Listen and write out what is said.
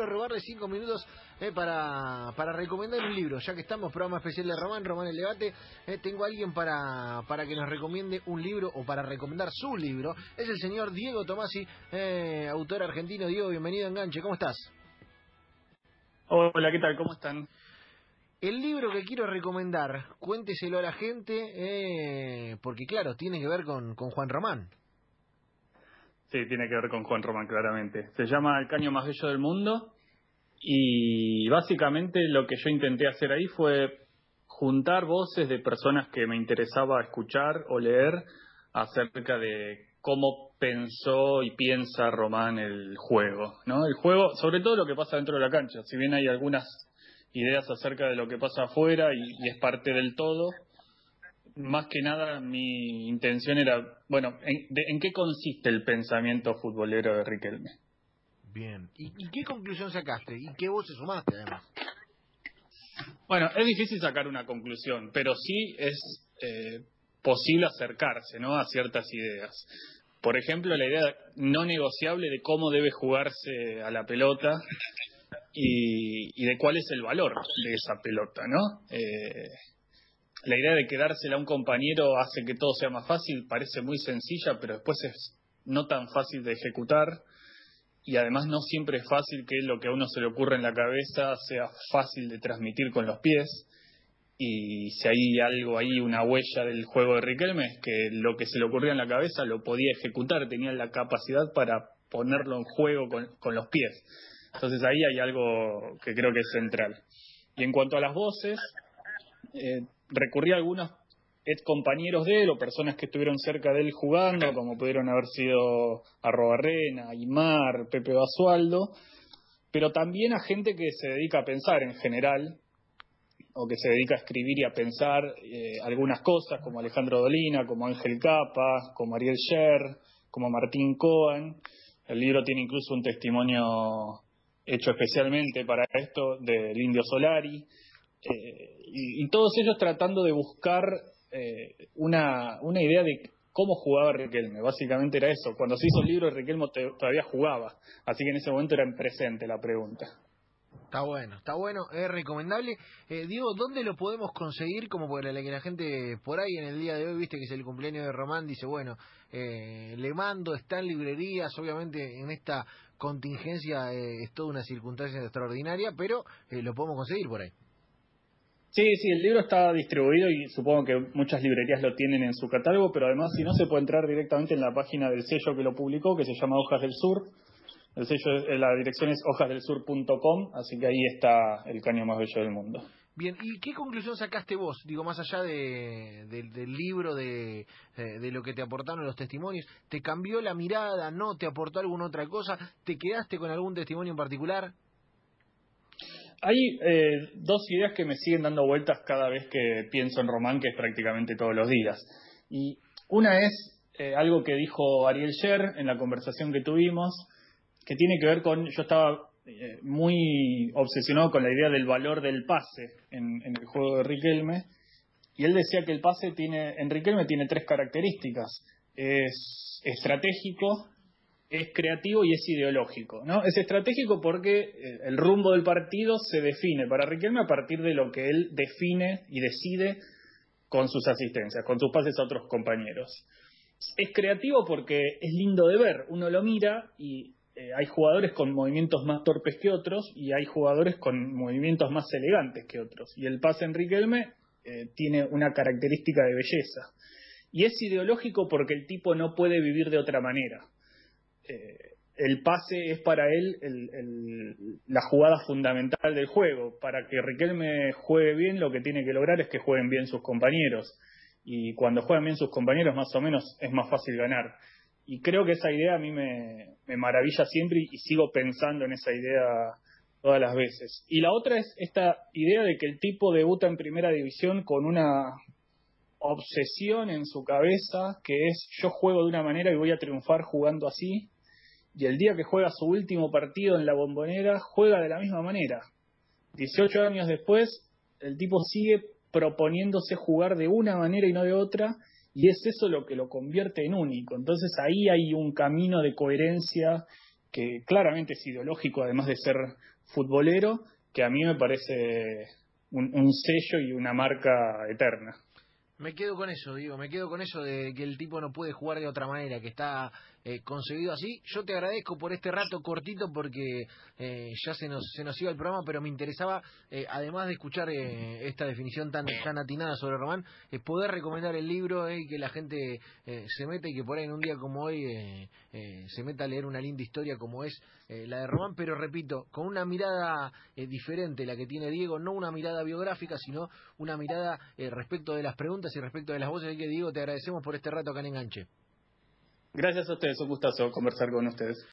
quiero robarle cinco minutos eh, para, para recomendar un libro. Ya que estamos, programa especial de Román, Román el Debate, eh, tengo a alguien para, para que nos recomiende un libro o para recomendar su libro. Es el señor Diego Tomasi, eh, autor argentino. Diego, bienvenido a Enganche, ¿cómo estás? Hola, ¿qué tal? ¿Cómo están? El libro que quiero recomendar, cuénteselo a la gente, porque claro, tiene que ver con, con Juan Román. Sí, tiene que ver con Juan Román, claramente. Se llama El caño más bello del mundo y básicamente lo que yo intenté hacer ahí fue juntar voces de personas que me interesaba escuchar o leer acerca de cómo pensó y piensa Román el juego, ¿no? El juego, sobre todo lo que pasa dentro de la cancha. Si bien hay algunas ideas acerca de lo que pasa afuera y es parte del todo, más que nada mi intención era, bueno, ¿en, qué consiste el pensamiento futbolero de Riquelme? Bien. ¿Y, qué conclusión sacaste? ¿Y qué voces sumaste además? Bueno, es difícil sacar una conclusión, pero sí es eh, posible acercarse ¿no? a ciertas ideas. Por ejemplo, la idea no negociable de cómo debe jugarse a la pelota y, y de cuál es el valor de esa pelota, ¿no? Eh, la idea de quedársela a un compañero hace que todo sea más fácil, parece muy sencilla, pero después es no tan fácil de ejecutar y además no siempre es fácil que lo que a uno se le ocurre en la cabeza sea fácil de transmitir con los pies. Y si hay algo ahí, una huella del juego de Riquelme, es que lo que se le ocurría en la cabeza lo podía ejecutar, tenía la capacidad para ponerlo en juego con, los pies. Entonces ahí hay algo que creo que es central. Y en cuanto a las voces, eh, a algunos ex compañeros de él o personas que estuvieron cerca de él jugando, como pudieron haber sido Arrobarrena, Aymar, Pepe Basualdo, pero también a gente que se dedica a pensar en general, o que se dedica a escribir y a pensar eh, algunas cosas, como Alejandro Dolina, como Ángel Capa, como Ariel Sher, como Martín Cohen. El libro tiene incluso un testimonio hecho especialmente para esto del Indio Solari. Eh, y, todos ellos tratando de buscar eh, una, una idea de cómo jugaba Riquelme. Básicamente era eso. Cuando se hizo el libro, Riquelme todavía jugaba. Así que en ese momento era en presente la pregunta. Está bueno, está bueno, es recomendable. Eh, Diego, ¿dónde lo podemos conseguir? Como para que la gente por ahí en el día de hoy, viste que es el cumpleaños de Román, dice, bueno, eh, le mando, está en librerías, obviamente en esta contingencia eh, es toda una circunstancia extraordinaria, pero lo podemos conseguir por ahí. Sí, sí, el libro está distribuido y supongo que muchas librerías lo tienen en su catálogo, pero además si no se puede entrar directamente en la página del sello que lo publicó, que se llama Hojas del Sur. El sello, eh, la dirección es hojasdelsur.com, así que ahí está el caño más bello del mundo. Bien, ¿y qué conclusión sacaste vos? Digo, más allá de, del libro, de, eh, de lo que te aportaron los testimonios, ¿te cambió la mirada? ¿No? ¿Te aportó alguna otra cosa? ¿Te quedaste con algún testimonio en particular? Hay eh, dos ideas que me siguen dando vueltas cada vez que pienso en Román, que es prácticamente todos los días. Y una es eh, algo que dijo Ariel Sher en la conversación que tuvimos, que tiene que ver con, yo estaba eh, muy obsesionado con la idea del valor del pase en, el juego de Riquelme, y él decía que el pase tiene, en Riquelme tiene tres características. Es estratégico, es creativo y es ideológico. ¿no? Es estratégico porque eh, el rumbo del partido se define para Riquelme a partir de lo que él define y decide con sus asistencias, con sus pases a otros compañeros. Es creativo porque es lindo de ver, uno lo mira y eh, hay jugadores con movimientos más torpes que otros y hay jugadores con movimientos más elegantes que otros. Y el pase en Riquelme eh, tiene una característica de belleza. Y es ideológico porque el tipo no puede vivir de otra manera eh, el pase es para él la jugada fundamental del juego. Para que Riquelme juegue bien, lo que tiene que lograr es que jueguen bien sus compañeros. Y cuando juegan bien sus compañeros, más o menos es más fácil ganar. Y creo que esa idea a mí me, maravilla siempre y, sigo pensando en esa idea todas las veces. Y la otra es esta idea de que el tipo debuta en primera división con una obsesión en su cabeza que es yo juego de una manera y voy a triunfar jugando así y el día que juega su último partido en la bombonera, juega de la misma manera. 18 años después, el tipo sigue proponiéndose jugar de una manera y no de otra, y es eso lo que lo convierte en único. Entonces ahí hay un camino de coherencia que claramente es ideológico, además de ser futbolero, que a mí me parece un sello y una marca eterna. Me quedo con eso, digo, me quedo con eso de que el tipo no puede jugar de otra manera, que está eh, concebido así. Yo te agradezco por este rato cortito porque eh, ya se nos, se nos iba el programa, pero me interesaba, eh, además de escuchar esta definición tan, tan atinada sobre Román, poder recomendar el libro y que la gente se meta y que por ahí en un día como hoy se meta a leer una linda historia como es la de Román, pero repito, con una mirada diferente la que tiene Diego, no una mirada biográfica, sino una mirada respecto de las preguntas y respecto de las voces. que Diego, te agradecemos por este rato acá en Enganche. Gracias a ustedes, un gustazo conversar con ustedes.